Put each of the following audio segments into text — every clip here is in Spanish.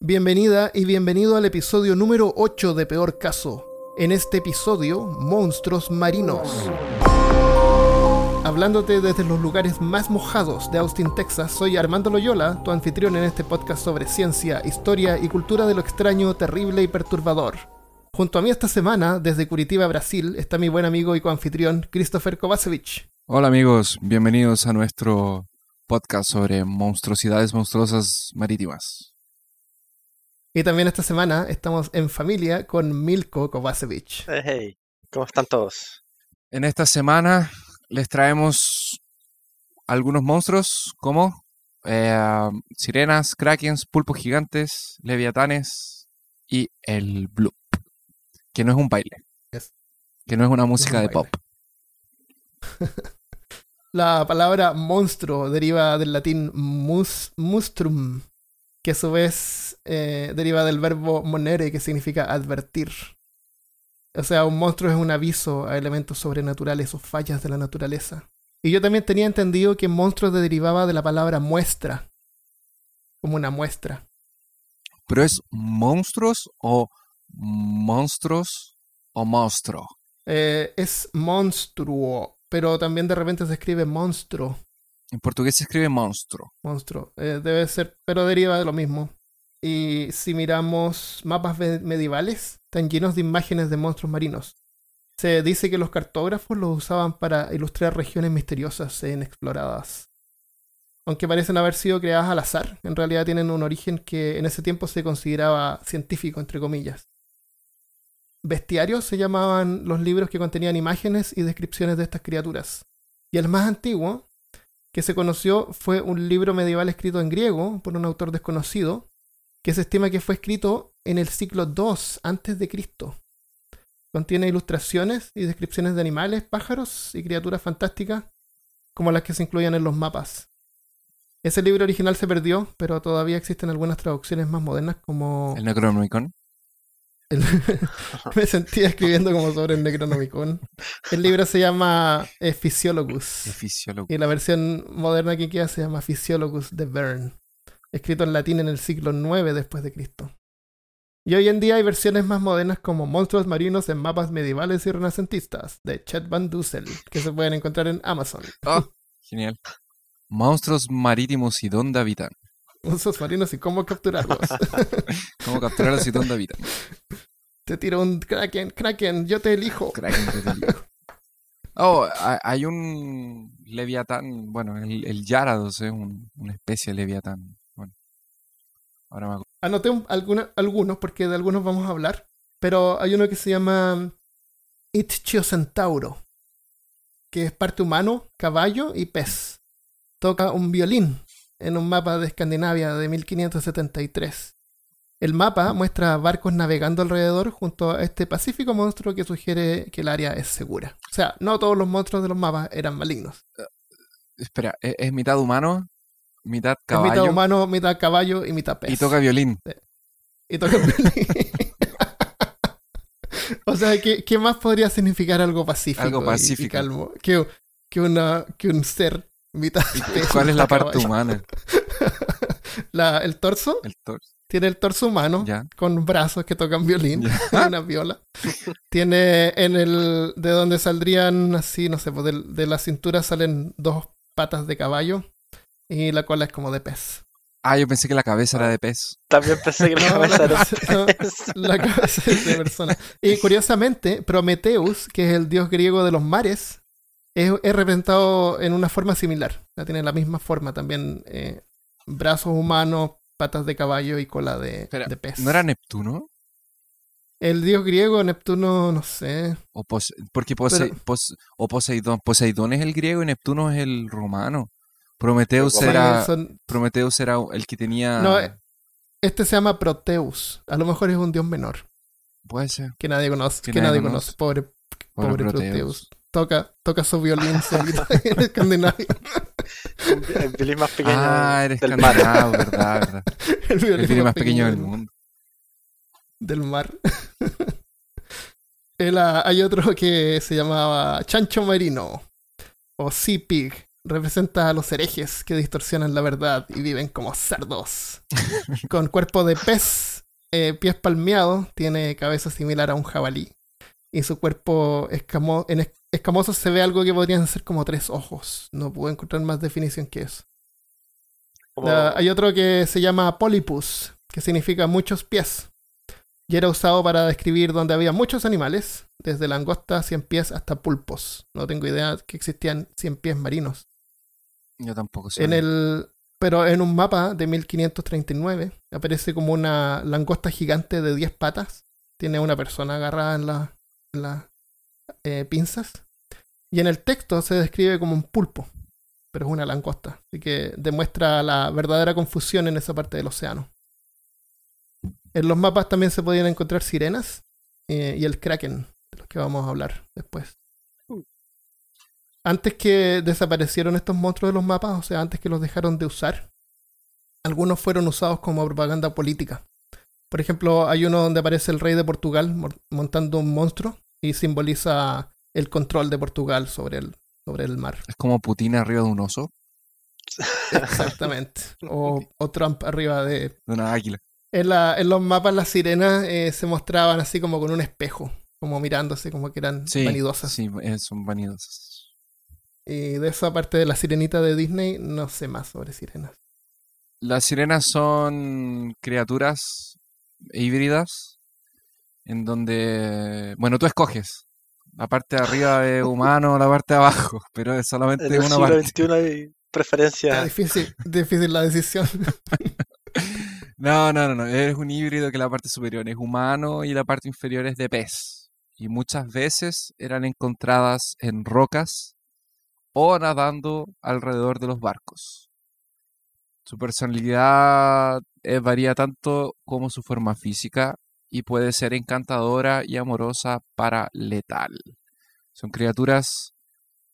Bienvenida y bienvenido al episodio número 8 de Peor Caso. En este episodio, monstruos marinos. Hablándote desde los lugares más mojados de Austin, Texas, soy Armando Loyola, tu anfitrión en este podcast sobre ciencia, historia y cultura de lo extraño, terrible y perturbador. Junto a mí esta semana, desde Curitiba, Brasil, está mi buen amigo y coanfitrión Christopher Kovacevic. Hola amigos, bienvenidos a nuestro podcast sobre monstruosidades monstruosas marítimas. Y también esta semana estamos en familia con Milko Kovacevic. Hey, hey, ¿cómo están todos? En esta semana les traemos algunos monstruos como eh, sirenas, krakens, pulpos gigantes, leviatanes y el bloop, que no es un baile, Yes. que no es una música un de pop. La palabra monstruo deriva del latín mus, mustrum, que a su vez eh, deriva del verbo monere, que significa advertir. O sea, un monstruo es un aviso a elementos sobrenaturales o fallas de la naturaleza. Y yo también tenía entendido que monstruo derivaba de la palabra muestra, como una muestra. Pero es monstruos o monstruos o monstruo. Eh, es monstruo, pero también de repente se escribe monstruo. En portugués se escribe monstruo. monstruo. Eh, debe ser, pero deriva de lo mismo. Y si miramos mapas medievales, están llenos de imágenes de monstruos marinos. Se dice que los cartógrafos los usaban para ilustrar regiones misteriosas e inexploradas. Aunque parecen haber sido creadas al azar, en realidad tienen un origen que en ese tiempo se consideraba científico, entre comillas. Bestiarios se llamaban los libros que contenían imágenes y descripciones de estas criaturas. Y el más antiguo, que se conoció fue un libro medieval escrito en griego por un autor desconocido, que se estima que fue escrito en el siglo II antes de Cristo. Contiene ilustraciones y descripciones de animales, pájaros y criaturas fantásticas, como las que se incluían en los mapas. Ese libro original se perdió, pero todavía existen algunas traducciones más modernas como... El Necronomicon. El- Me sentía escribiendo como sobre el Necronomicon. El libro se llama eh, Physiologus. Y la versión moderna que queda se llama Physiologus de Bern, escrito en latín en el siglo IX después de Cristo. Y hoy en día hay versiones más modernas como Monstruos marinos en mapas medievales y renacentistas de Chet Van Dussel, que se pueden encontrar en Amazon. Oh, genial. Monstruos marítimos y dónde habitan. Monstruos marinos y cómo capturarlos. ¿Cómo capturarlos y dónde habitan? te tiro un Kraken, Kraken, yo te elijo. Kraken de peligro. Oh, ha- hay un leviatán, bueno, el, el Yarados es un- una especie de leviatán. Bueno, ahora me acuerdo. Anoté un- alguna- algunos porque de algunos vamos a hablar, pero hay uno que se llama Ichthyocentauro, que es parte humano, caballo y pez. Toca un violín en un mapa de Escandinavia de 1573. El mapa muestra barcos navegando alrededor junto a este pacífico monstruo que sugiere que el área es segura. O sea, no todos los monstruos de los mapas eran malignos. Espera, ¿es, es mitad humano, mitad Es mitad caballo humano, mitad caballo y mitad pez. y toca violín? Y toca violín. o sea, ¿qué, qué más podría significar algo pacífico, Algo y- y calmo? Que, que, una, que un ser mitad ¿Y pez, ¿Cuál es la parte caballo. humana? La- el torso El torso. tiene el torso humano Ya. con brazos que tocan violín Ya. y una viola. Tiene en el de donde saldrían así, no sé, pues de, de la cintura salen dos patas de caballo y la cola es como de pez. Ah, yo pensé que la cabeza era de pez. También pensé que la No, cabeza la era cabeza- no. La cabeza es de persona. Y curiosamente, Prometheus, que es el dios griego de los mares, es, es representado en una forma similar. O sea, tiene la misma forma también. eh, brazos humanos, patas de caballo y cola de, Espera, de pez. ¿No era Neptuno? El dios griego, Neptuno, no sé. O Pose- porque Pose- Pero- Pos- o Poseidón. Poseidón es el griego y Neptuno es el romano. Prometeus era, son- Prometeus era el que tenía... No, eh, este se llama Proteus. A lo mejor es un dios menor. Puede ser. Que nadie conoce. Que, Que nadie nadie conoce. Pobre, Pobre pobre Proteus. Proteus. Toca, toca su violín solito en Escandinavia. el, violín más pequeño Ah, eres del mar. verdad, verdad. El El violín más pequeño del mundo. del mar. El, ah, hay otro que se llamaba Chancho Marino o Sea Pig, representa a los herejes que distorsionan la verdad y viven como cerdos. Con cuerpo de pez, eh, pies palmeados, tiene cabeza similar a un jabalí. Y su cuerpo escamo en es- escamoso se ve algo que podrían ser como tres ojos. No puedo encontrar más definición que eso. La- hay otro que se llama Polypus, que significa muchos pies. Y era usado para describir donde había muchos animales, desde langostas, cien pies hasta pulpos. No tengo idea que existían cien pies marinos. Yo tampoco sé. En el, pero en un mapa de 1539 aparece como una langosta gigante de 10 patas. Tiene una persona agarrada en la- en eh, pinzas. Y en el texto se describe como un pulpo, pero es una langosta. Así que demuestra la verdadera confusión en esa parte del océano. En los mapas también se podían encontrar sirenas eh, y el kraken, de los que vamos a hablar después. Antes que desaparecieron estos monstruos de los mapas, o sea, antes que los dejaron de usar, algunos fueron usados como propaganda política. Por ejemplo, hay uno donde aparece el rey de Portugal montando un monstruo y simboliza el control de Portugal sobre el, sobre el mar. Es como Putin arriba de un oso, Exactamente. O, o Trump arriba de... de una águila. En, la- en los mapas las sirenas eh, se mostraban así como con un espejo, como mirándose, como que eran Sí, vanidosas. sí, eh, son vanidosas. Y de esa parte de la sirenita de Disney no sé más sobre sirenas. Las sirenas son criaturas híbridas en donde, bueno, tú escoges la parte de arriba de humano o la parte de abajo, pero es solamente en el una siglo parte. XXI hay preferencia. Está difícil, difícil la decisión. No, no, no, no, es un híbrido que la parte superior es humano y la parte inferior es de pez. Y muchas veces eran encontradas en rocas o nadando alrededor de los barcos. Su personalidad eh, varía tanto como su forma física y puede ser encantadora y amorosa para letal. Son criaturas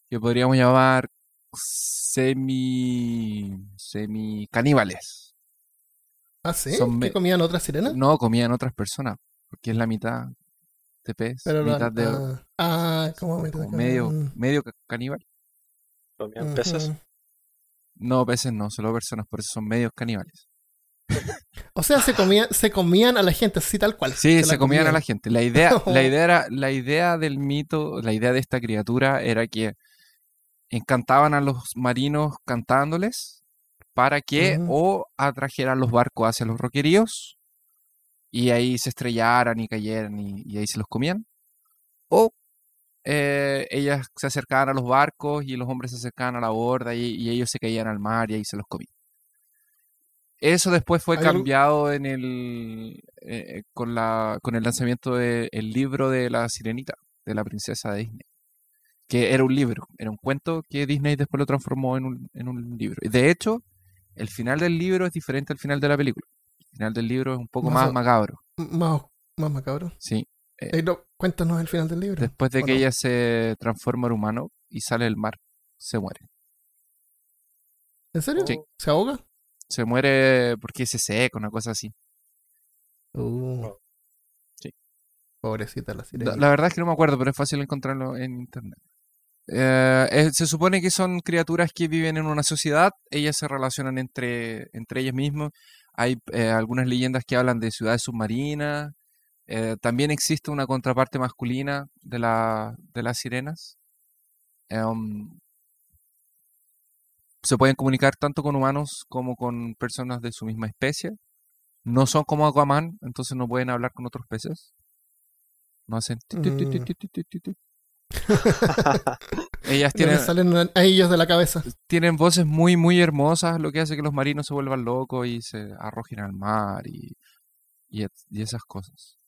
que podríamos llamar semi semi caníbales. ¿Ah, sí? Son ¿Que me- comían otras sirenas? No comían otras personas, porque es la mitad de pez, Pero mitad de ah, ah, como como medio, Mm, medio ca- caníbal. Comían peces. No, peces no, solo personas, por eso son medios caníbales. O sea, se comían, se comían a la gente así tal cual. Sí, se comían a la gente. La idea, la idea era, la idea del mito, la idea de esta criatura era que encantaban a los marinos cantándoles para que Ujú. o atrajeran los barcos hacia los roqueríos y ahí se estrellaran y cayeran y, y ahí se los comían. O eh, ellas se acercaban a los barcos y los hombres se acercaban a la borda y, y ellos se caían al mar y ahí se los comían. Eso después fue ¿Hay algo- cambiado en el eh, con la con el lanzamiento del libro de la Sirenita, de la princesa de Disney. Que era un libro, era un cuento que Disney después lo transformó en un, en un libro. Y de hecho, el final del libro es diferente al final de la película. El final del libro es un poco Más más macabro. Más, más macabro. Sí. Eh, no, cuéntanos el final del libro. Después de ¿o que no? ella se transforma en humano y sale del mar, se muere. ¿En serio? Sí. ¿Se ahoga? Se muere porque se seca, una cosa así. Uh. Sí. Pobrecita la sirena. la verdad es que no me acuerdo, pero es fácil encontrarlo en internet. Eh, eh, se supone que son criaturas que viven en una sociedad, ellas se relacionan entre, entre ellas mismas. Hay eh, algunas leyendas que hablan de ciudades submarinas. Eh, también existe una contraparte masculina de, la, de las sirenas. Em, se pueden comunicar tanto con humanos como con personas de su misma especie. No son como Aquaman, entonces no pueden hablar con otros peces. No hacen... Mm. Ellas tienen, salen a- ellos de la cabeza. tienen voces muy, muy hermosas, lo que hace que los marinos se vuelvan locos y se arrojen al mar y, y, y esas cosas.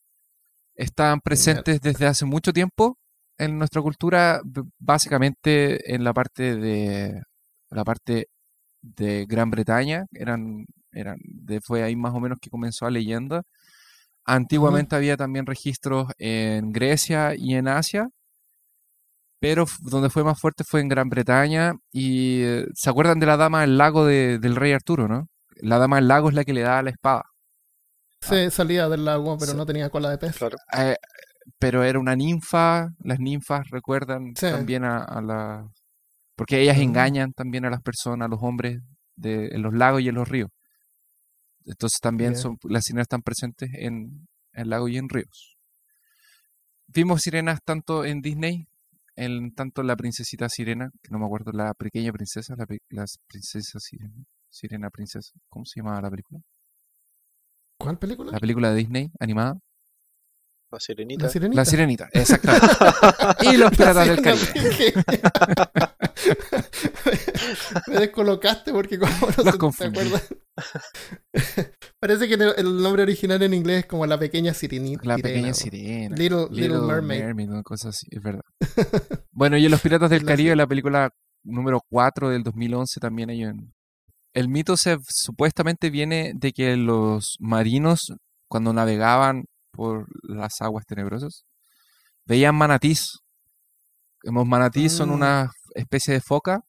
Están presentes desde hace mucho tiempo en nuestra cultura, básicamente en la parte de la parte de Gran Bretaña, eran, eran, de, fue ahí más o menos que comenzó la leyenda. Antiguamente había también registros en Grecia y en Asia, pero donde fue más fuerte fue en Gran Bretaña. Y eh, se acuerdan de la dama del lago de- del rey Arturo, ¿no? La dama del lago es la que le da la espada. Se salía del agua, pero Sí. no tenía cola de pez. Claro. Eh, pero era una ninfa. Las ninfas recuerdan Sí. también a, a la- Porque ellas engañan también a las personas, a los hombres de, en los lagos y en los ríos. Entonces también son, las sirenas están presentes en, en lagos y en ríos. Vimos sirenas tanto en Disney, en tanto la princesita sirena, que no me acuerdo, la pequeña princesa, la, la princesa sirena, sirena princesa, ¿cómo se llamaba la película? ¿Cuál película? La película de Disney animada. La sirenita. La sirenita. La sirenita, exactamente. y los piratas del Caribe. Me descolocaste porque como no Los se- te acuerdas. Parece que el, nombre original en inglés es como la pequeña sirenita. La pequeña sirena. Little, Little Mermaid. una cosa así, es verdad. bueno, y en Los Piratas del Caribe, la película número 4 del 2011 también hay un... El mito se, supuestamente viene de que los marinos, cuando navegaban por las aguas tenebrosas, veían manatís. Los manatís son Mm. Especie de foca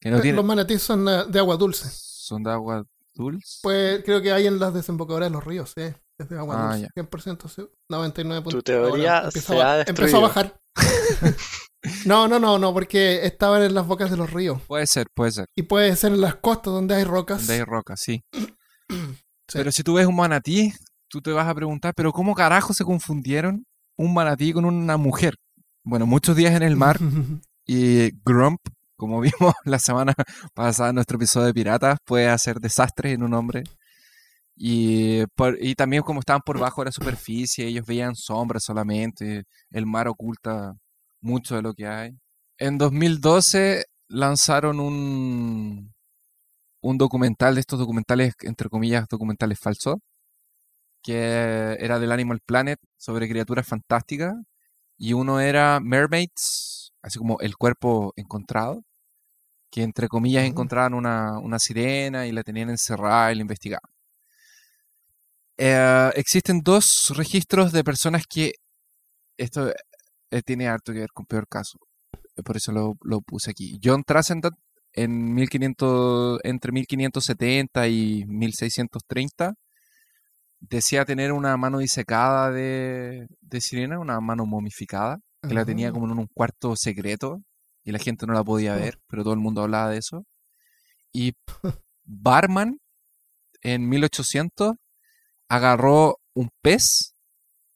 que no Eh. Los manatís son eh, de agua dulce. Son de agua dulce. Pues creo que hay en las desembocadoras de los ríos, ¿eh? Es de agua Ah, dulce. 100% sí, 99 Tu teoría ahora se a- ha Empezó a bajar. no, no, no, no, porque estaban en las bocas de los ríos. Puede ser, puede ser. Y puede ser en las costas donde hay rocas. Donde hay rocas, sí. Pero si tú ves un manatí, tú te vas a preguntar, pero ¿cómo carajo se confundieron un manatí con una mujer? Bueno, muchos días en el mar y Grump, como vimos la semana pasada en nuestro episodio de Piratas, puede hacer desastres en un hombre. Y, también como estaban por bajo de la superficie, ellos veían sombras solamente, el mar oculta mucho de lo que hay. En 2012 lanzaron un, un documental de estos documentales, entre comillas, documentales falsos, que era del Animal Planet sobre criaturas fantásticas. Y uno era Mermaids, así como el cuerpo encontrado, que entre comillas encontraban una, una sirena y la tenían encerrada y la investigaban. Eh, existen dos registros de personas que esto eh, tiene harto que ver con peor caso. eh, Por eso lo, lo puse aquí. John Trascendant en 1500, entre 1570 y 1630 decía tener una mano disecada de, de sirena, una mano momificada, que la tenía como en un cuarto secreto y la gente no la podía Oh. ver, pero todo el mundo hablaba de eso. Y Barman en 1800 agarró un pez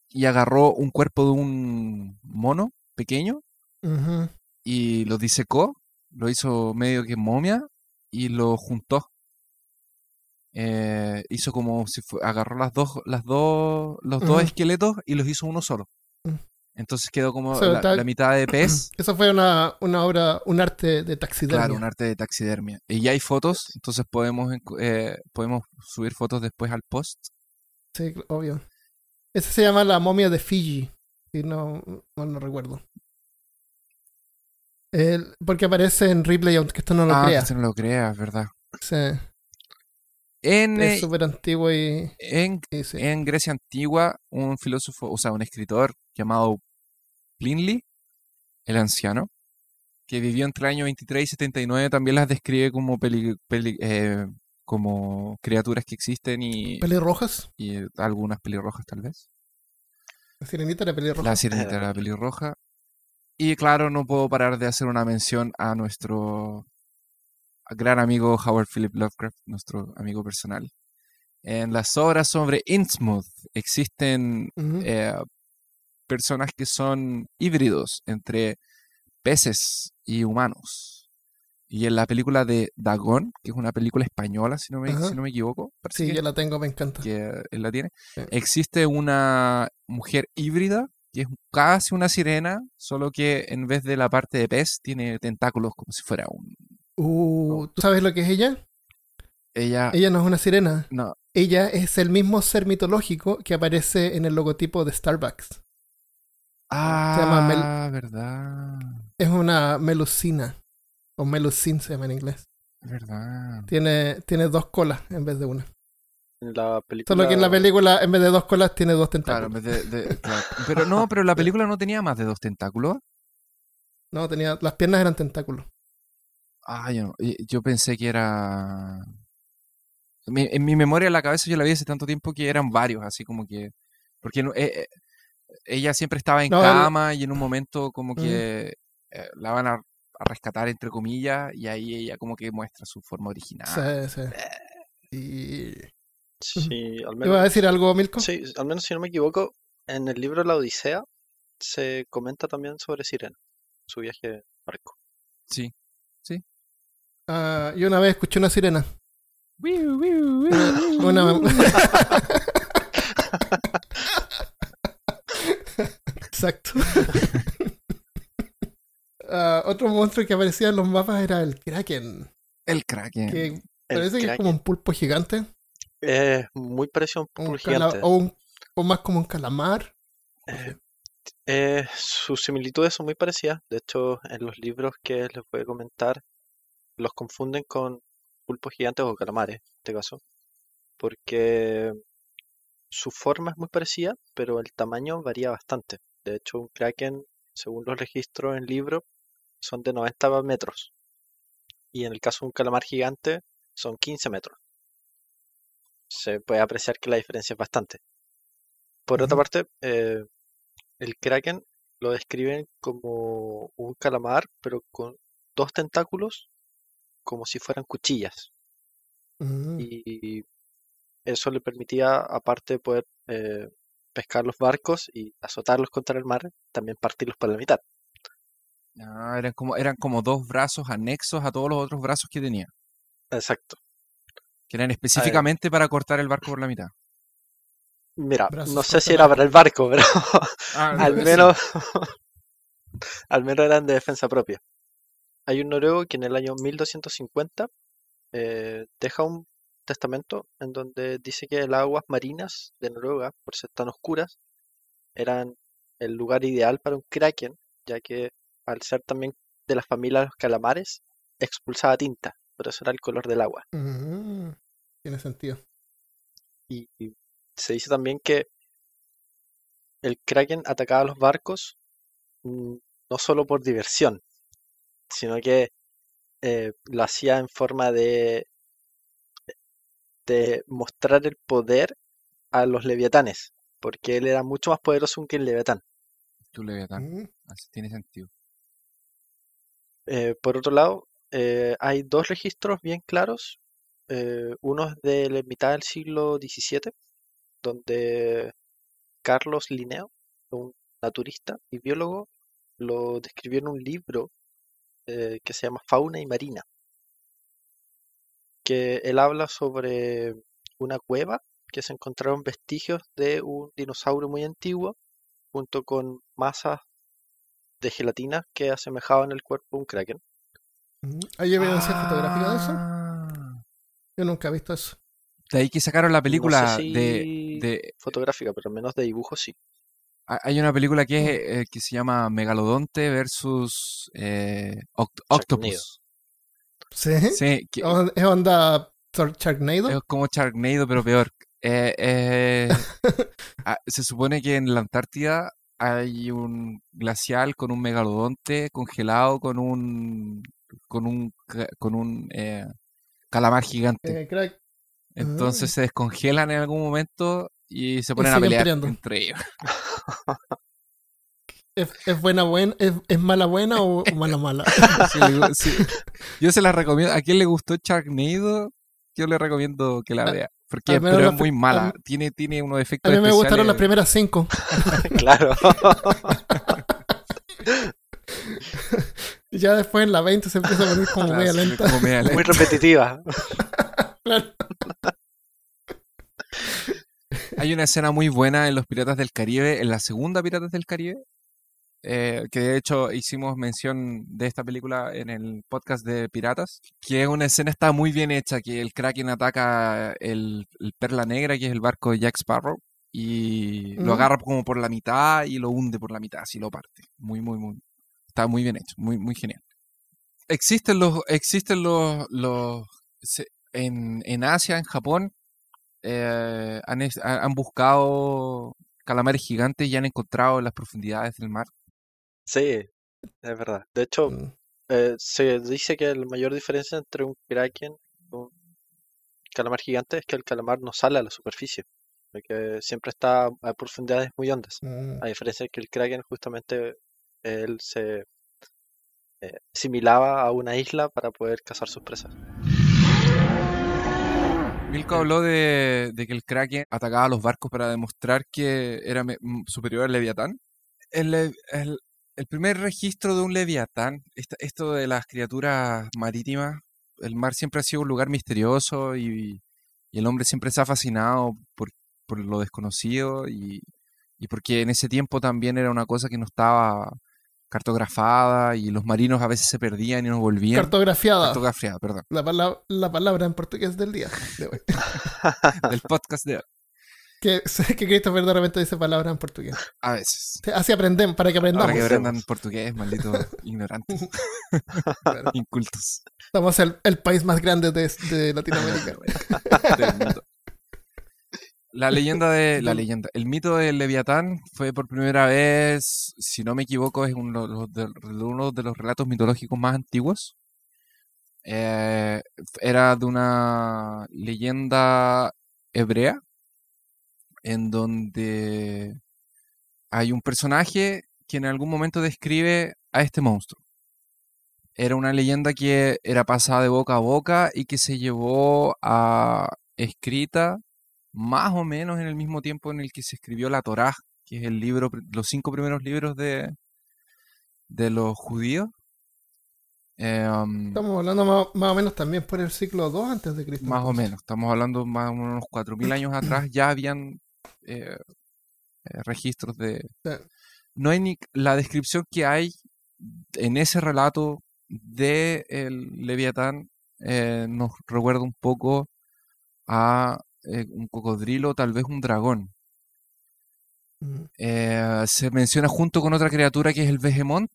y agarró un cuerpo de un mono pequeño y lo disecó, lo hizo medio que momia y lo juntó. Eh, hizo como si fue, agarró las dos, las dos, los dos esqueletos y los hizo uno solo. Entonces quedó como O sea, la, tal- la mitad de pez, Eso fue una, una obra, un arte de taxidermia. claro, un arte de taxidermia. Y ya hay fotos, entonces podemos, eh, podemos subir fotos después al post. Sí, obvio. Ese se llama la momia de Fiji. Si no, mal no recuerdo. El- porque aparece en Ripley, aunque esto no lo ah, crea. usted no lo crea, es verdad. Sí, En, es eh, súper antiguo y, en y sí. En Grecia antigua, un filósofo, o sea, un escritor llamado Plinly, el anciano, que vivió entre el año 23 y 79, también las describe como, peli- peli- eh, como criaturas que existen y, pelirrojas. y algunas pelirrojas tal vez. La sirenita era pelirroja. La sirenita era pelirroja. Y claro, no puedo parar de hacer una mención a nuestro gran amigo Howard Philip Lovecraft, nuestro amigo personal. En las obras sobre Innsmouth existen eh, personas que son híbridos entre peces y humanos. Y en la película de Dagón, que es una película española, si no me, si no me equivoco, Sí, que, yo la tengo, me encanta. que él la tiene, Sí. existe una mujer híbrida que es casi una sirena, solo que en vez de la parte de pez tiene tentáculos como si fuera un... Uh, ¿Tú sabes lo que es ella? Ella... Ella no es una sirena. No, Ella es el mismo ser mitológico que aparece en el logotipo de Starbucks. Llama Mel- ah, verdad, Es una melusina. O melusine se llama en inglés. verdad. Tiene, tiene dos colas en vez de una. En la película. Solo que en la película, en vez de dos colas, tiene dos Claro, tentáculos. en vez de- de- claro. Pero no, pero la película no tenía más de dos tentáculos. No, tenía, las piernas eran tentáculos. Ah, yo, no- yo pensé que era... Mi- en mi memoria, en la cabeza, yo la vi hace tanto tiempo que eran varios, así como que... Porque no- eh, eh, ella siempre estaba en No, el- cama y en un momento como que eh, la van a a rescatar, entre comillas, y ahí ella como que muestra su forma original. Sí, sí. Y... Sí, al ¿Te menos, iba a decir algo, Milko? sí, al menos si no me equivoco, en el libro La Odisea se comenta también sobre Sirena, su viaje barco. Sí. Ah, yo una vez escuché una sirena. Una... Exacto. Ah, otro monstruo que aparecía en los mapas era el Kraken. El Kraken. Que El parece que es como un pulpo gigante. es muy parecido a un pulpo gigante. o, un- o más como un calamar. Eh, eh, sus similitudes son muy parecidas. De hecho, en los libros que les voy a comentar, los confunden con pulpos gigantes o calamares, en este caso, porque su forma es muy parecida, pero el tamaño varía bastante. De hecho, un kraken, según los registros en libro, son de 90 metros. Y en el caso de un calamar gigante, son 15 metros. Se puede apreciar que la diferencia es bastante. Por otra parte, eh, el kraken lo describen como un calamar, pero con dos tentáculos como si fueran cuchillas. Mm. Y eso le permitía, aparte de poder eh, pescar los barcos y azotarlos contra el mar, también partirlos por la mitad. Ah, eran como, eran como dos brazos anexos a todos los otros brazos que tenía. Exacto. Que eran específicamente para cortar el barco por la mitad. Mira, Brazos no sé si era barco. para el barco, pero Ah, al menos, al menos eran de defensa propia. Hay un noruego que en el año 1250 eh, deja un testamento en donde dice que las aguas marinas de Noruega, por ser tan oscuras, eran el lugar ideal para un kraken, ya que al ser también de la familia de los calamares, expulsaba tinta, por eso era el color del agua. Mm. Tiene sentido. Y, y se dice también que el kraken atacaba a los barcos mm, no solo por diversión, sino que eh, lo hacía en forma de, de mostrar el poder a los leviatanes, porque él era mucho más poderoso que el leviatán. Tú Leviatán. Mm. Así tiene sentido. Eh, por otro lado, eh, hay dos registros bien claros. eh, uno es de la mitad del siglo XVII, donde Carlos Linneo, un naturista y biólogo, lo describió en un libro eh, que se llama Fauna y Marina, que él habla sobre una cueva que se encontraron vestigios de un dinosaurio muy antiguo, junto con masas de gelatina que asemejaban el cuerpo de un kraken. Mm. ¿Hay evidencia fotográfica de eso? Ah. Yo nunca he visto eso. De ahí que sacaron la película no sé si de, de- fotográfica, pero al menos de dibujo sí. ha- Hay una película que, es, eh, que se llama Megalodonte versus eh, Oct- Octopus. ¿Sí? Sí, que ¿O- ¿Es onda Sharknado? es como Sharknado, pero peor. Eh, eh, ah, se supone que en la Antártida hay un glacial con un megalodonte congelado con un con un con un eh, calamar gigante. Crack. Entonces ah. se descongelan en algún momento y se ponen a pelear peleando. entre ellos. ¿Es, es buena buena? ¿Es, es mala buena o, o mala mala? Sí, digo, sí. Yo se la recomiendo. ¿A quién le gustó Sharknado? Yo le recomiendo que la A- vea. Porque pero es muy mala. al- Tiene, tiene unos A efectos mí me gustaron las primeras cinco. claro. Y ya después en la 20 se empieza a poner como Claro, media lenta. como media Muy lenta. repetitiva. Claro. Hay una escena muy buena en Los Piratas del Caribe, en la segunda Piratas del Caribe, eh, que de hecho hicimos mención de esta película en el podcast de Piratas, que es una escena está muy bien hecha, que el Kraken ataca el, el Perla Negra, que es el barco de Jack Sparrow, y lo Mm. agarra como por la mitad y lo hunde por la mitad, así lo parte. Muy, muy, muy. Está muy bien hecho, muy, muy genial. Existen los, existen los, los en, en Asia, en Japón, eh, han, han buscado calamares gigantes y han encontrado en las profundidades del mar. Sí, es verdad. De hecho, Mm. eh, se dice que la mayor diferencia entre un kraken y un calamar gigante es que el calamar no sale a la superficie, porque siempre está a profundidades muy hondas. Mm. A diferencia de que el kraken justamente él se eh, asimilaba a una isla para poder cazar sus presas. Milko habló de, de que el Kraken atacaba a los barcos para demostrar que era me- m- superior al Leviatán. El, le- el- el primer registro de un Leviatán, esto de las criaturas marítimas, el mar siempre ha sido un lugar misterioso y, y el hombre siempre se ha fascinado por, por lo desconocido y, y porque en ese tiempo también era una cosa que no estaba cartografada y los marinos a veces se perdían y no volvían. Cartografiada. Cartografiada, perdón, La, palabra, la palabra en portugués del día de hoy. del podcast de hoy. Que que Christopher de repente dice palabras en portugués. A veces. Así aprenden, para que aprendamos. Para que aprendan portugués, malditos ignorantes, Claro. incultos Somos el, el país más grande de, de Latinoamérica. del mundo. La leyenda de. La leyenda. El mito del Leviatán fue por primera vez, si no me equivoco, es uno de los, de- de uno de los relatos mitológicos más antiguos. Eh, era de una leyenda hebrea en donde hay un personaje que en algún momento describe a este monstruo. Era una leyenda que era pasada de boca a boca y que se llevó a escrita más o menos en el mismo tiempo en el que se escribió la Torá, que es el libro, los cinco primeros libros de, de los judíos. Eh, um, Estamos hablando más, más o menos también por el siglo II antes de Cristo. más o menos, estamos hablando más o menos unos 4.000 años atrás, ya habían eh, eh, registros de... No hay ni... La descripción que hay en ese relato de el Leviatán eh, nos recuerda un poco a eh, un cocodrilo, tal vez un dragón. Mm. Eh, se menciona junto con otra criatura que es el Behemoth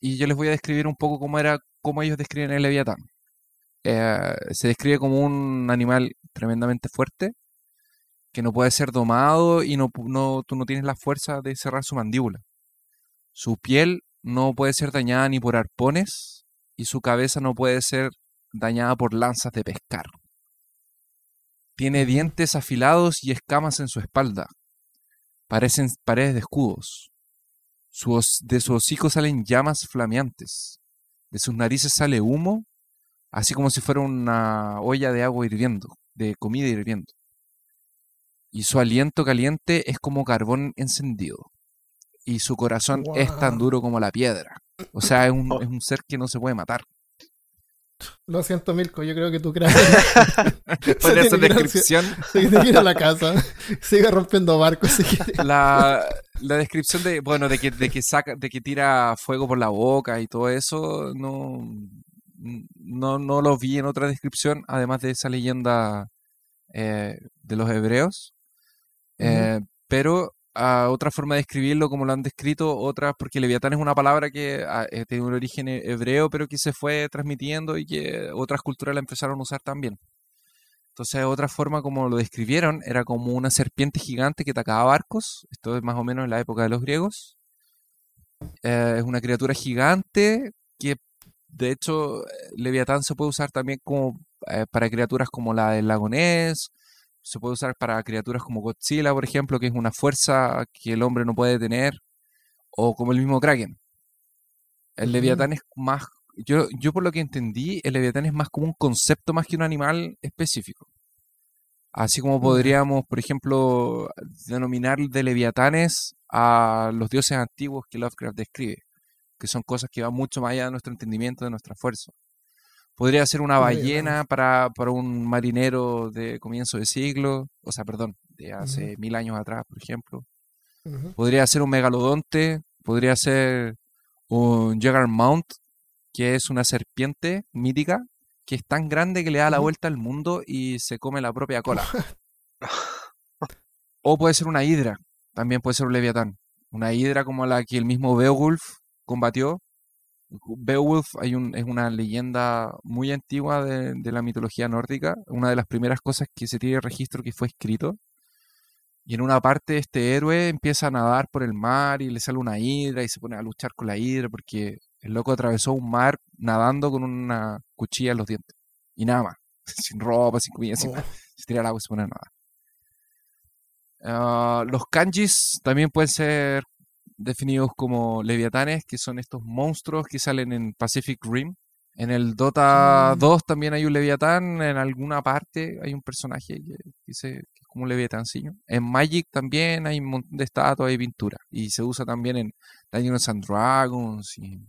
y yo les voy a describir un poco cómo era, cómo ellos describen el Leviatán. Se describe como un animal tremendamente fuerte que no puede ser domado y no, no, tú no tienes la fuerza de cerrar su mandíbula. Su piel no puede ser dañada ni por arpones y su cabeza no puede ser dañada por lanzas de pescar. Tiene dientes afilados y escamas en su espalda. Parecen paredes de escudos. De su hocico salen llamas flameantes. De sus narices sale humo, así como si fuera una olla de agua hirviendo, de comida hirviendo. Y su aliento caliente es como carbón encendido. Y su corazón es tan duro como la piedra. O sea, es un, es un ser que no se puede matar. Lo siento, Milko, yo creo que tú creas. Por esa descripción, Se tiene a la casa. Sigue rompiendo barcos la, la descripción de, bueno, de que, de que saca, de que tira fuego por la boca y todo eso, no, no, no lo vi en otra descripción, además de esa leyenda eh, de los hebreos. Eh, pero ah, otra forma de escribirlo, como lo han descrito, otra, porque Leviatán es una palabra que ah, eh, tiene un origen he- hebreo, pero que se fue transmitiendo y que otras culturas la empezaron a usar también. Entonces, otra forma como lo describieron era como una serpiente gigante que atacaba barcos. Esto es más o menos en la época de los griegos. Eh, es una criatura gigante que, de hecho, Leviatán se puede usar también como para criaturas como la del lago Ness. Se puede usar para criaturas como Godzilla, por ejemplo, que es una fuerza que el hombre no puede tener. O como el mismo Kraken. El Ujú. Leviatán es más yo, yo por lo que entendí, el Leviatán es más como un concepto más que un animal específico. Así como podríamos, por ejemplo, denominar de Leviatanes a los dioses antiguos que Lovecraft describe, que son cosas que van mucho más allá de nuestro entendimiento, de nuestra fuerza. Podría ser una ballena para, para un marinero de comienzo de siglo, o sea, perdón, de hace mil años atrás, por ejemplo. Podría ser un megalodonte, podría ser un Juggermount, que es una serpiente mítica que es tan grande que le da la vuelta al mundo y se come la propia cola. O puede ser una hidra, también puede ser un leviatán. Una hidra como la que el mismo Beowulf combatió. Beowulf hay un, es una leyenda muy antigua de, de la mitología nórdica, una de las primeras cosas que se tiene registro que fue escrito. Y en una parte este héroe empieza a nadar por el mar y le sale una hidra y se pone a luchar con la hidra porque el loco atravesó un mar nadando con una cuchilla en los dientes. Y nada más. Sin ropa, sin comida, sin Oh. nada. Se tira al agua y se pone a nadar. Ah, los kanjis también pueden ser definidos como leviatanes, que son estos monstruos que salen en Pacific Rim. En el Dota Mm. 2 también hay un leviatán, en alguna parte hay un personaje que dice que es como un leviatancillo. En Magic también hay un montón de estatuas y pinturas. Y se usa también en Dungeons and Dragons. Y,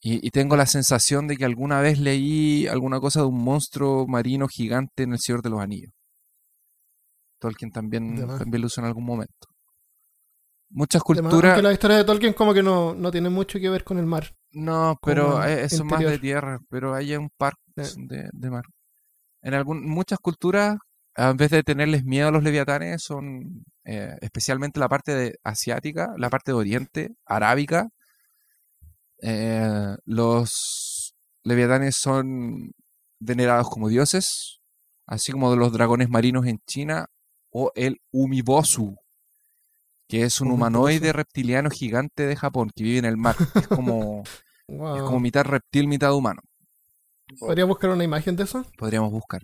y, y tengo la sensación de que alguna vez leí alguna cosa de un monstruo marino gigante en El Señor de los Anillos. Tolkien también, también lo usa en algún momento. Muchas culturas... aunque la historia de Tolkien como que no, no tiene mucho que ver con el mar. No, pero como eh, eso es más de tierra, pero hay un par de, de mar. En algún, muchas culturas, en vez de tenerles miedo a los leviatanes, son eh, especialmente la parte de- asiática, la parte de Oriente, arábica. eh, los leviatanes son venerados como dioses, así como de los dragones marinos en China o el Umibosu, que es un humanoide reptiliano gigante de Japón que vive en el mar. Es como es como mitad reptil, mitad humano. ¿Podría buscar una imagen de eso? Podríamos buscar.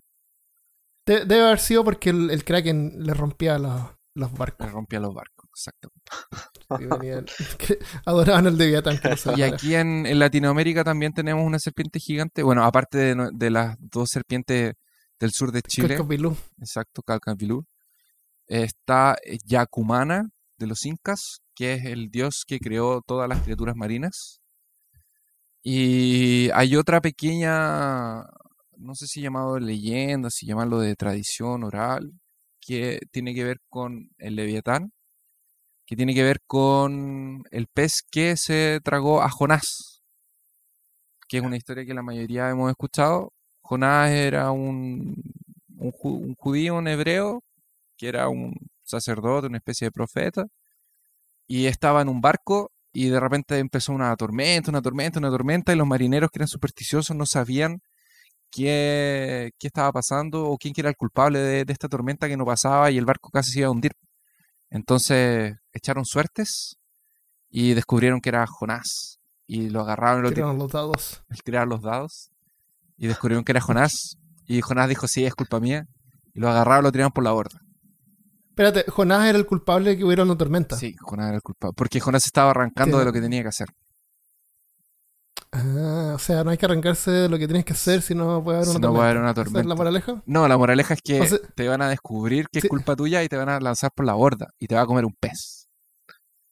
De- debe haber sido porque el, el Kraken le rompía la- los Le barcos. rompía los barcos, exacto. Venían- adoraban el no se Y aquí en, en Latinoamérica también tenemos una serpiente gigante. Bueno, aparte de, las dos serpientes del sur de Chile, Calcapilú. exacto, Calcavilú, está Yacumana de los incas, que es el dios que creó todas las criaturas marinas. Y hay otra pequeña, no sé si llamado leyenda, si llamarlo de tradición oral, que tiene que ver con el leviatán, que tiene que ver con el pez que se tragó a Jonás, que es una historia que la mayoría hemos escuchado. Jonás era un, un, un judío, un hebreo, que era un sacerdote, una especie de profeta, y estaba en un barco y de repente empezó una tormenta, una tormenta, una tormenta, y los marineros que eran supersticiosos no sabían qué, qué estaba pasando o quién era el culpable de, de esta tormenta que no pasaba y el barco casi se iba a hundir. Entonces echaron suertes y descubrieron que era Jonás. Y lo agarraron y lo Tiraron los dados. tiraron los dados y descubrieron que era Jonás. Y Jonás dijo, sí, es culpa mía. Y lo agarraron y lo tiraron por la borda. Espérate, Jonás era el culpable de que hubiera una tormenta. Sí, Jonás era el culpable. Porque Jonás estaba arrancando de lo que tenía que hacer. Ah, o sea, no hay que arrancarse de lo que tienes que hacer si no puede haber Si una no tormenta. puede haber una ¿Esa es la tormenta. moraleja? No, la moraleja es que O sea- te van a descubrir que Sí. es culpa tuya y te van a lanzar por la borda. Y te va a comer un pez.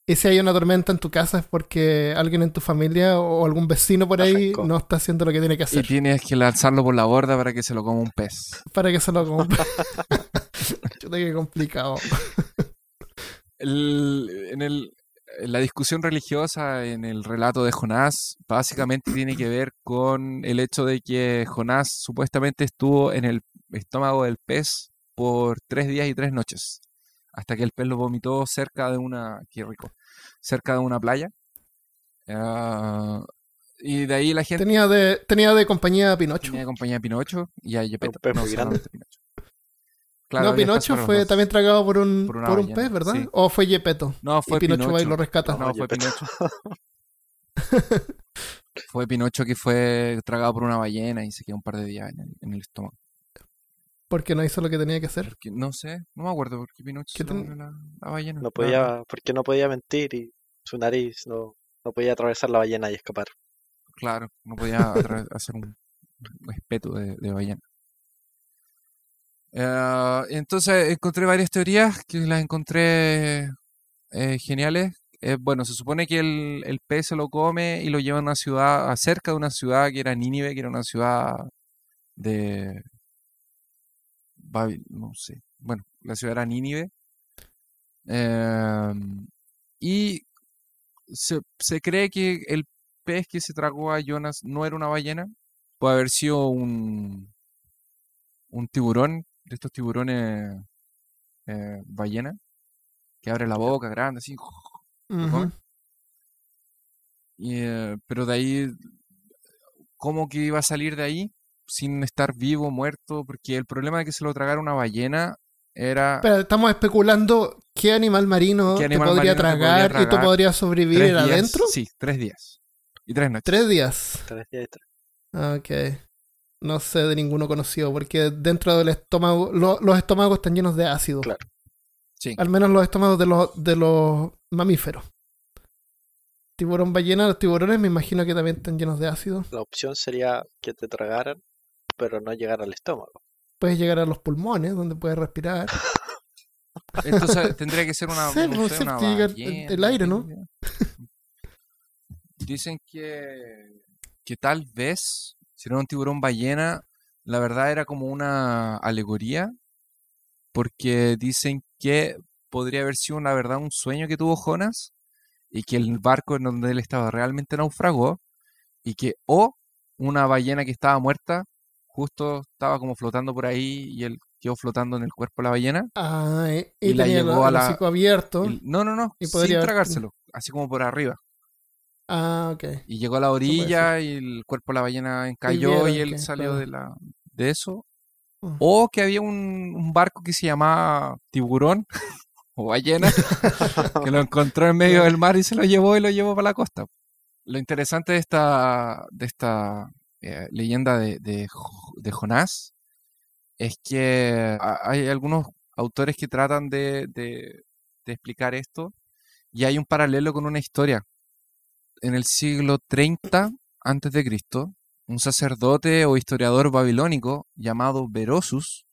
Y si hay una tormenta en tu casa es porque alguien en tu familia o algún vecino por ahí Arrancó. no está haciendo lo que tiene que Y hacer. tienes que lanzarlo por la borda para que se lo coma un pez. Para que se lo coma. Chuta, qué complicado. El- en, el, en la discusión religiosa, en el relato de Jonás, básicamente tiene que ver con el hecho de que Jonás supuestamente estuvo en el estómago del pez por tres días y tres noches, hasta que el pez lo vomitó cerca de una, qué rico, cerca de una playa. Ah, y de ahí la gente Tenía de, tenía de compañía a Pinocho. tenía compañía de Pinocho y a Gepetto. pez no, muy Pinocho. Claro, no, Pinocho fue dos. también tragado por un, Por un pez, ¿verdad? sí. ¿O fue Gepetto? No, fue y Pinocho, va y lo rescata. No, fue. Pinocho. fue Pinocho que fue tragado por una ballena y se quedó un par de días en el, en el estómago. Porque no hizo lo que tenía que hacer. Porque, no sé, no me acuerdo por qué Pinocho ¿Qué ten- la, la ballena. No podía, porque no podía mentir y su nariz no, no podía atravesar la ballena y escapar. Claro, no podía hacer un un espeto de, de ballena. Eh, entonces encontré varias teorías que las encontré eh, geniales. Eh, bueno, se supone que el, el pez se lo come y lo lleva a una ciudad, cerca de una ciudad que era Nínive, que era una ciudad de Babil- no sé. Bueno, la ciudad era Nínive. Em, y se, se cree que el pez que se tragó a Jonas no era una ballena, puede haber sido un, un tiburón, de estos tiburones eh, ballena, que abre la boca grande, así. Y, eh, pero de ahí, ¿cómo que iba a salir de ahí sin estar vivo, muerto? Porque el problema de que se lo tragara una ballena era estamos especulando qué animal marino ¿Qué te podría marino te podría tragar y tú podrías sobrevivir tres días. adentro. Sí, tres días. Y tres noches. Tres días. Tres días y tres. Ok. No sé de ninguno conocido porque dentro del estómago, lo- los estómagos están llenos de ácido. Claro. Sí. Al menos los estómagos de los, de los mamíferos. Tiburón ballena, los tiburones me imagino que también están llenos de ácido. La opción sería que te tragaran, pero no llegar al estómago. Puedes llegar a los pulmones, donde puedes respirar. Entonces tendría que ser una, Sí, no sé, una el- ballena, el aire, ¿no? Dicen que, que tal vez, si era un tiburón ballena, la verdad era como una alegoría, porque dicen que podría haber sido una verdad un sueño que tuvo Jonas, y que el barco en donde él estaba realmente naufragó, y que o una ballena que estaba muerta, justo estaba como flotando por ahí, y él quedó flotando en el cuerpo de la ballena. Ah, eh, y, Y la tenía el, llevó a la- abierto. Y- no, no, no, Y sin podría tragárselo, así como por arriba. Ah, ok. Y llegó a la orilla y el cuerpo de la ballena encalló y, él salió claro. de la de eso. Ah. O que había un, un barco que se llamaba Tiburón o Ballena que lo encontró en medio del mar y se lo llevó y lo llevó para la costa. Lo interesante de esta, de esta eh, leyenda de, de, de Jonás es que ha- hay algunos autores que tratan de- de explicar esto y hay un paralelo con una historia. En el siglo 30 antes de Cristo, un sacerdote o historiador babilónico llamado Berosus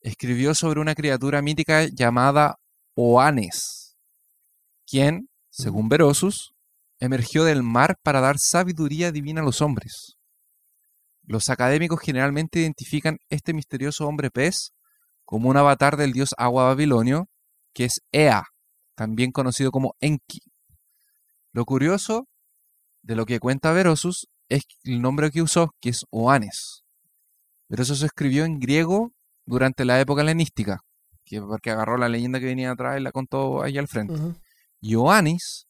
escribió sobre una criatura mítica llamada Oanes, quien, según Berosus, emergió del mar para dar sabiduría divina a los hombres. Los académicos generalmente identifican este misterioso hombre pez como un avatar del dios agua babilonio, que es Ea, también conocido como Enki. Lo curioso de lo que cuenta Berosus es el nombre que usó, que es Oanes. Berosus escribió en griego durante la época helenística, que porque agarró la leyenda que venía atrás y la contó ahí al frente. Ujú. Ioannis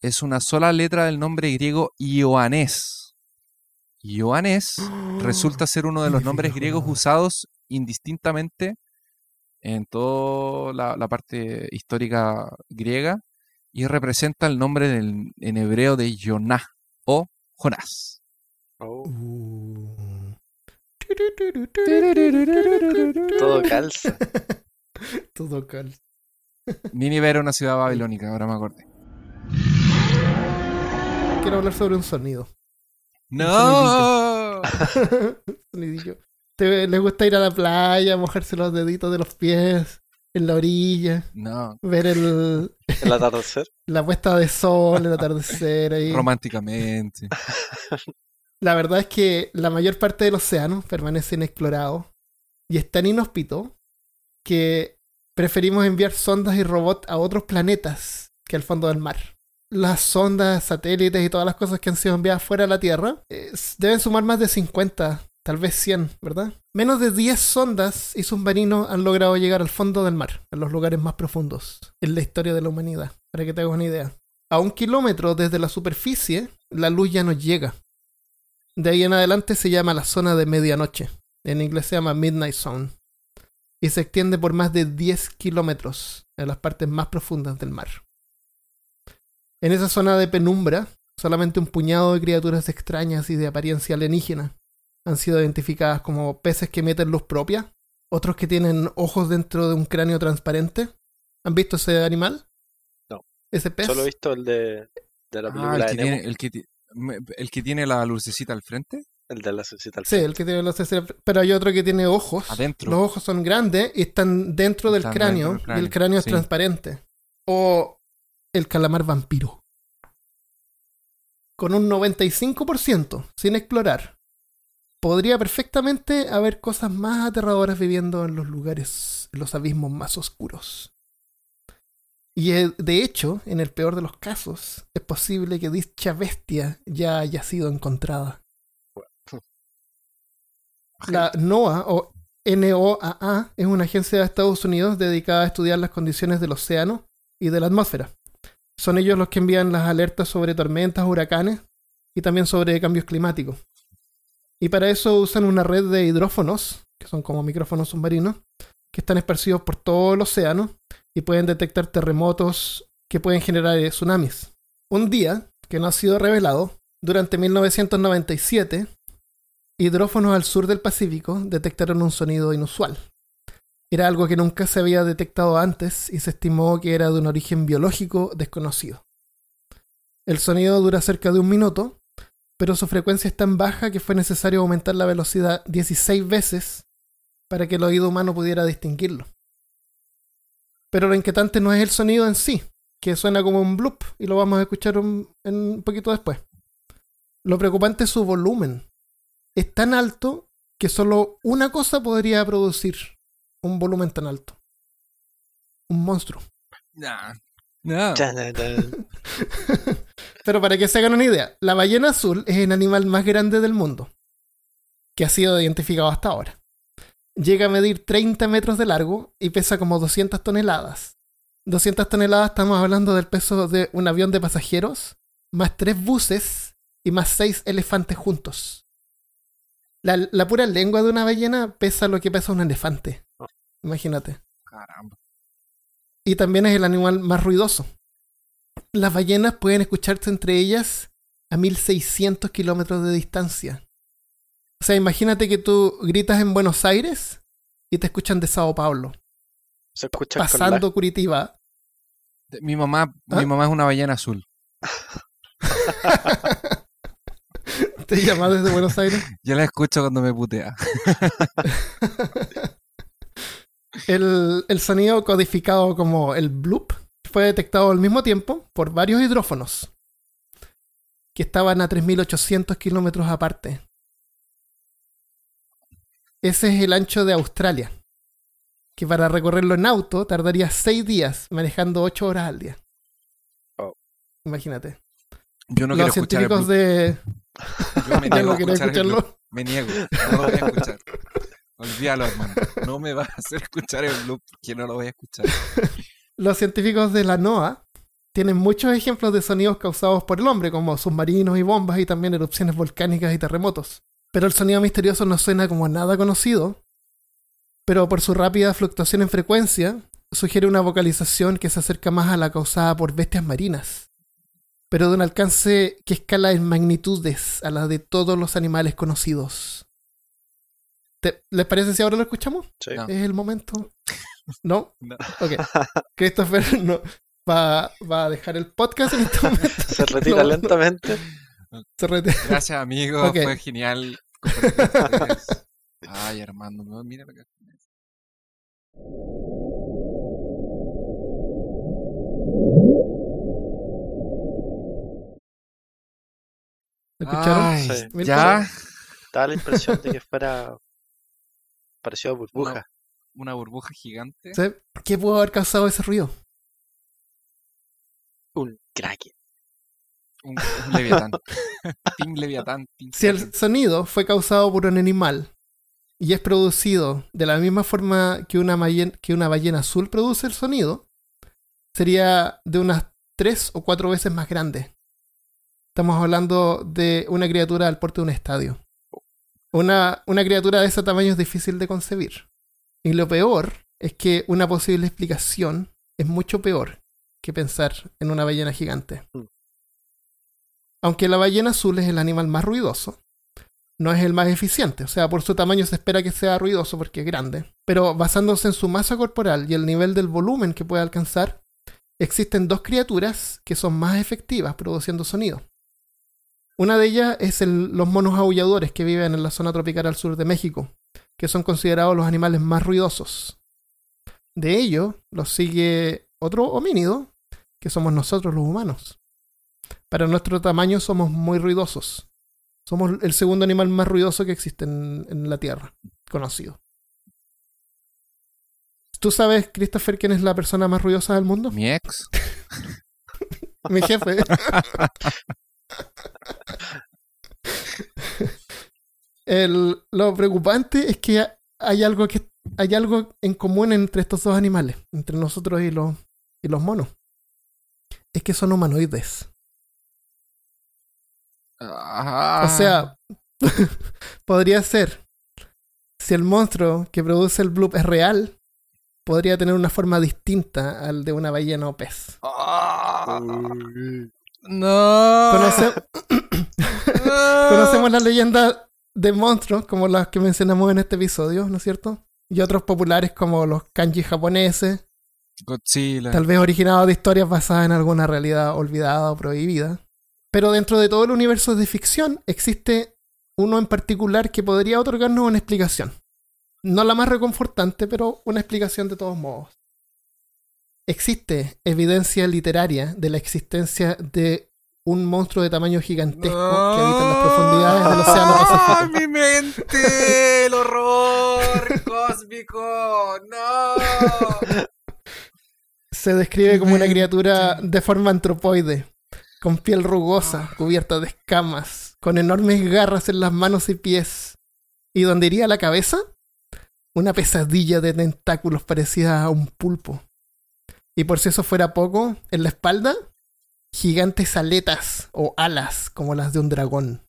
es una sola letra del nombre griego Ioanés. Ioanés resulta ser uno de los nombres griegos usados indistintamente en toda la, la parte histórica griega y representa el nombre del- en hebreo de Yoná o Jonás. Oh, Uh. todo calza. Todo cal. Nínive era una ciudad babilónica, ahora me acordé. Quiero hablar sobre un sonido. ¡No! Sonidillo. ¿Te, ¿Les gusta ir a la playa, mojarse los deditos de los pies en la orilla, No, ver el, El atardecer. la puesta de sol, el atardecer ahí? románticamente. La verdad es que la mayor parte del océano permanece inexplorado y es tan inhóspito que preferimos enviar sondas y robots a otros planetas que al fondo del mar. Las sondas, satélites y todas las cosas que han sido enviadas fuera de la Tierra eh, deben sumar más de 50, tal vez 100, ¿verdad? Menos de 10 sondas y submarinos han logrado llegar al fondo del mar, a los lugares más profundos en la historia de la humanidad, para que te hagas una idea. A un kilómetro desde la superficie, la luz ya no llega. De ahí en adelante se llama la zona de medianoche. En inglés se llama Midnight Zone. Y se extiende por más de 10 kilómetros en las partes más profundas del mar. En esa zona de penumbra, solamente un puñado de criaturas extrañas y de apariencia alienígena han sido identificadas como peces que emiten luz propia, otros que tienen ojos dentro de un cráneo transparente. ¿Han visto ese animal? No. ¿Ese pez? Solo he visto el de, de la Ah, película el, de que Nemo. tiene, el, que, el tiene la lucecita al frente. El de la cecita al Sí, frente. el que tiene los escena- Pero hay otro que tiene ojos. Adentro. Los ojos son grandes y están dentro del Están cráneo, dentro del y el cráneo, es sí. transparente. O el calamar vampiro. Con un 95% sin explorar. Podría perfectamente haber cosas más aterradoras viviendo en los lugares, en los abismos más oscuros. Y eh, de hecho, en el peor de los casos, es posible que dicha bestia ya haya sido encontrada. La NOAA o NOAA es una agencia de Estados Unidos dedicada a estudiar las condiciones del océano y de la atmósfera. Son ellos los que envían las alertas sobre tormentas, huracanes y también sobre cambios climáticos. Y para eso usan una red de hidrófonos, que son como micrófonos submarinos, que están esparcidos por todo el océano y pueden detectar terremotos que pueden generar eh, tsunamis. Un día, que no ha sido revelado, durante 1997, hidrófonos al sur del Pacífico detectaron un sonido inusual. Era algo que nunca se había detectado antes y se estimó que era de un origen biológico desconocido. El sonido dura cerca de un minuto, pero su frecuencia es tan baja que fue necesario aumentar la velocidad 16 veces para que el oído humano pudiera distinguirlo. Pero lo inquietante no es el sonido en sí, que suena como un bloop y lo vamos a escuchar un, en un poquito después. Lo preocupante es su volumen. Es tan alto que solo una cosa podría producir un volumen tan alto. Un monstruo. Nah. No. Pero para que se hagan una idea, la ballena azul es el animal más grande del mundo, que ha sido identificado hasta ahora. Llega a medir 30 metros de largo y pesa como 200 toneladas. 200 toneladas estamos hablando del peso de un avión de pasajeros, más tres buses y más seis elefantes juntos. La, la pura lengua de una ballena pesa lo que pesa un elefante. Imagínate. Caramba. y también es el animal más ruidoso. Las ballenas pueden escucharse entre ellas a 1600 kilómetros de distancia. O sea, imagínate que tú gritas en Buenos Aires y te escuchan de Sao Paulo, Se escucha con pasando Curitiba. Mi mamá, ¿Ah? mi mamá es una ballena azul. Te llamas desde Buenos Aires. Yo la escucho cuando me putea. El, el sonido codificado como el bloop fue detectado al mismo tiempo por varios hidrófonos que estaban a 3.800 kilómetros aparte. Ese es el ancho de Australia, que para recorrerlo en auto tardaría 6 días manejando 8 horas al día. Oh. Imagínate. Yo no quiero Los escuchar el científicos blues. de... Yo me niego no a escuchar el escucharlo. Me niego. No lo voy a escuchar. Olvídalo, hermano. No me vas a hacer escuchar el loop porque no lo voy a escuchar. Los científicos de la NOAA tienen muchos ejemplos de sonidos causados por el hombre, como submarinos y bombas y también erupciones volcánicas y terremotos. Pero el sonido misterioso no suena como nada conocido, pero por su rápida fluctuación en frecuencia, sugiere una vocalización que se acerca más a la causada por bestias marinas, pero de un alcance que escala en magnitudes a la de todos los animales conocidos. ¿Te- ¿Les parece si ahora lo escuchamos? Sí. No. ¿Es el momento? ¿No? No. Ok. Christopher no, va, va a dejar el podcast en este momento. Se retira No, lentamente. Se Gracias, amigo. Fue genial. Ay, Armando, no, mira lo que ya. Da la impresión de que fuera parecido a burbuja. Una burbuja gigante. ¿Qué pudo haber causado ese ruido? Un kraken. Un, un leviatán. Team leviatán. team Si el sonido fue causado por un animal y es producido de la misma forma que una, ballen- que una ballena azul produce el sonido, sería de unas tres o cuatro veces más grande. Estamos hablando de una criatura al porte de un estadio. Una, una criatura de ese tamaño es difícil de concebir. Y lo peor es que una posible explicación es mucho peor que pensar en una ballena gigante. Mm. Aunque la ballena azul es el animal más ruidoso, no es el más eficiente. O sea, por su tamaño se espera que sea ruidoso porque es grande. Pero basándose en su masa corporal y el nivel del volumen que puede alcanzar, existen dos criaturas que son más efectivas produciendo sonido. Una de ellas es el- los monos aulladores que viven en la zona tropical al sur de México, que son considerados los animales más ruidosos. De ellos los sigue otro homínido, que somos nosotros los humanos. Para nuestro tamaño somos muy ruidosos. Somos el segundo animal más ruidoso que existe en, en la Tierra, conocido. ¿Tú sabes, Christopher, quién es la persona más ruidosa del mundo? Mi ex. Mi jefe. El- lo preocupante es que hay algo que hay algo en común entre estos dos animales, entre nosotros y los y los monos. Es que son humanoides. Ah, O sea, podría ser si el monstruo que produce el bloop es real, podría tener una forma distinta al de una ballena o pez. Ah, no. Conoce- Conocemos la leyenda de monstruos como las que mencionamos en este episodio, ¿no es cierto? y otros populares como los kanji japoneses, Godzilla. tal vez originados de historias basadas en alguna realidad olvidada o prohibida. Pero dentro de todo el universo de ficción existe uno en particular que podría otorgarnos una explicación. No la más reconfortante, pero una explicación de todos modos. Existe evidencia literaria de la existencia de un monstruo de tamaño gigantesco que habita en las profundidades del Océano ¡Ah, Pacífico. mi mente! ¡El horror cósmico! ¡No! Se describe como una criatura de forma antropoide, con piel rugosa, cubierta de escamas, con enormes garras en las manos y pies. ¿Y donde iría la cabeza? Una pesadilla de tentáculos parecida a un pulpo. Y por si eso fuera poco, en la espalda, gigantes aletas o alas como las de un dragón.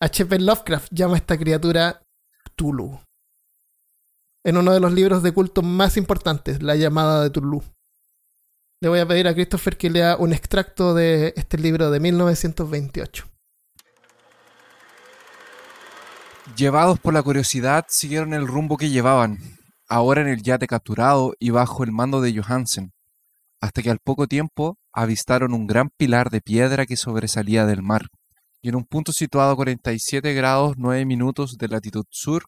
H.P. Lovecraft llama a esta criatura Tulu. En uno de los libros de culto más importantes, La llamada de Tulu. Le voy a pedir a Christopher que lea un extracto de este libro de 1928. Llevados por la curiosidad, siguieron el rumbo que llevaban, ahora en el yate capturado y bajo el mando de Johansen, hasta que al poco tiempo avistaron un gran pilar de piedra que sobresalía del mar, y en un punto situado a 47 grados 9 minutos de latitud sur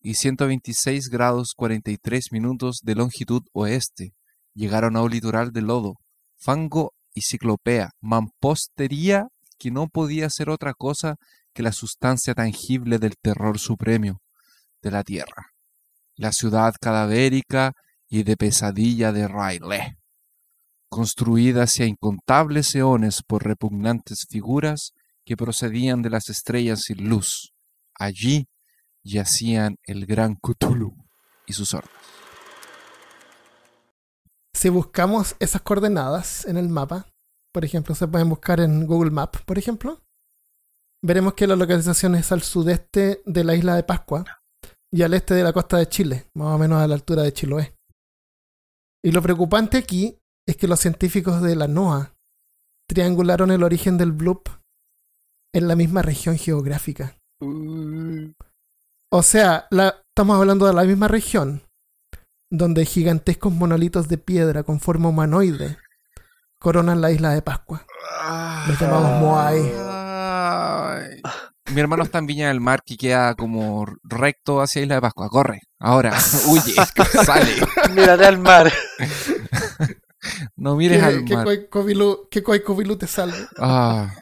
y 126 grados 43 minutos de longitud oeste, llegaron a un litoral de lodo, fango y ciclopea, mampostería que no podía ser otra cosa que la sustancia tangible del terror supremo de la tierra, la ciudad cadavérica y de pesadilla de Riley, construida hacia incontables eones por repugnantes figuras que procedían de las estrellas sin luz. Allí yacían el gran Cthulhu y sus hordas. Si buscamos esas coordenadas en el mapa, por ejemplo, se pueden buscar en Google Map, por ejemplo, veremos que la localización es al sudeste de la isla de Pascua y al este de la costa de Chile, más o menos a la altura de Chiloé. Y lo preocupante aquí es que los científicos de la NOAA triangularon el origen del bloop en la misma región geográfica. O sea, la- estamos hablando de la misma región, donde gigantescos monolitos de piedra con forma humanoide coronan la isla de Pascua. Los llamados Moai. Mi hermano está en Viña del Mar que queda como recto hacia Isla de Pascua. Corre, ahora, huye, sale. Mírate al mar. No mires al mar. Que Coicovilú te salve. Ah,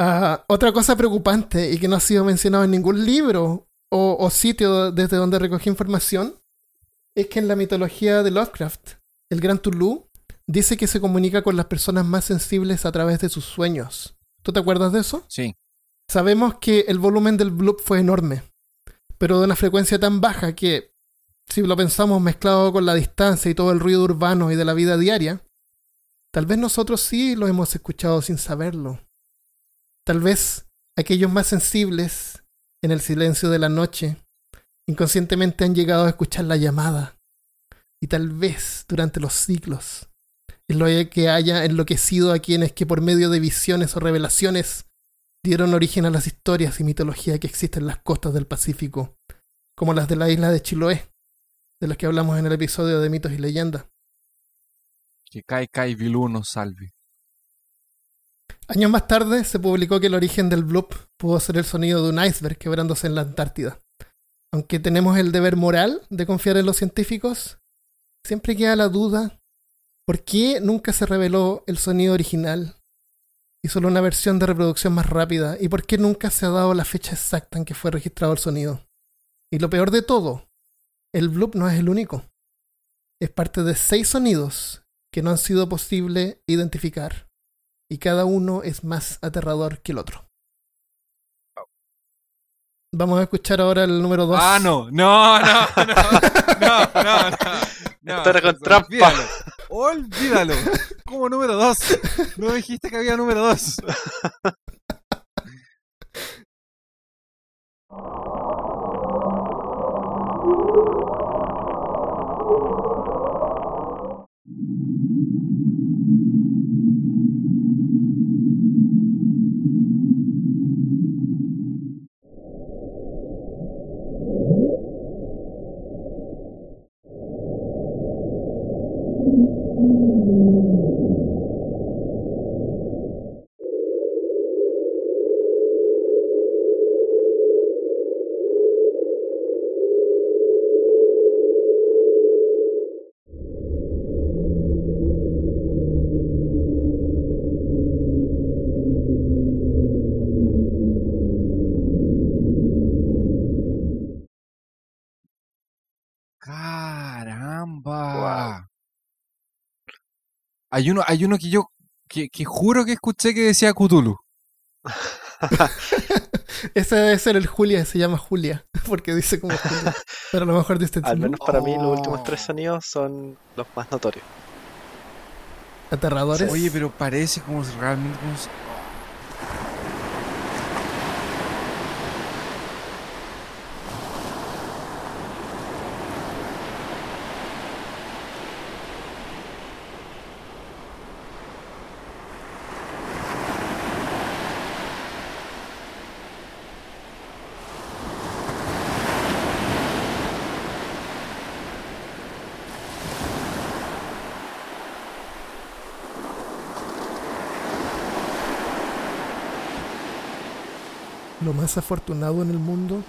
Ah, otra cosa preocupante y que no ha sido mencionado en ningún libro o, o sitio desde donde recogí información es que en la mitología de Lovecraft, el gran Tulu dice que se comunica con las personas más sensibles a través de sus sueños. ¿Tú te acuerdas de eso? sí. Sabemos que el volumen del bloop fue enorme, pero de una frecuencia tan baja que, si lo pensamos mezclado con la distancia y todo el ruido urbano y de la vida diaria, tal vez nosotros sí lo hemos escuchado sin saberlo. Tal vez aquellos más sensibles, en el silencio de la noche, inconscientemente han llegado a escuchar la llamada. Y tal vez durante los siglos, es lo que haya enloquecido a quienes que por medio de visiones o revelaciones dieron origen a las historias y mitología que existen en las costas del Pacífico, como las de la isla de Chiloé, de las que hablamos en el episodio de mitos y leyendas. Que Kai Kai nos salve. Años más tarde se publicó que el origen del bloop pudo ser el sonido de un iceberg quebrándose en la Antártida. Aunque tenemos el deber moral de confiar en los científicos, siempre queda la duda ¿por qué nunca se reveló el sonido original y solo una versión de reproducción más rápida? ¿Y por qué nunca se ha dado la fecha exacta en que fue registrado el sonido? Y lo peor de todo, el bloop no es el único. Es parte de seis sonidos que no han sido posible identificar y cada uno es más aterrador que el otro. Vamos a escuchar ahora el número 2. Ah, no, no, no, no, no, no, no. Esto era con no, trampa. Olvídalo. olvídalo. Como número 2. No dijiste que había número 2. Thank you. Hay uno, hay uno que yo que, que juro que escuché que decía Cthulhu. Ese debe ser el Julia, se llama Julia, porque dice como Julia. Pero a lo mejor dice Al menos para mí los últimos Oh. tres sonidos son los más notorios. aterradores. Oye, pero parece como si realmente como más afortunado en el mundo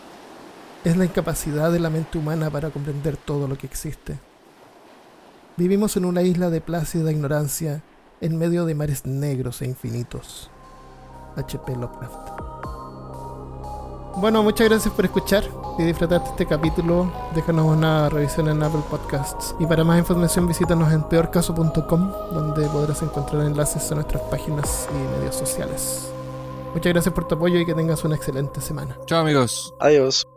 es la incapacidad de la mente humana para comprender todo lo que existe. Vivimos en una isla de plácida ignorancia en medio de mares negros e infinitos. H.P. Lovecraft. Bueno, muchas gracias por escuchar. Si disfrutaste este capítulo, déjanos una revisión en Apple Podcasts. Y para más información visítanos en peorcaso.com, donde podrás encontrar enlaces a nuestras páginas y medios sociales. Muchas gracias por tu apoyo y que tengas una excelente semana. Chao amigos. Adiós.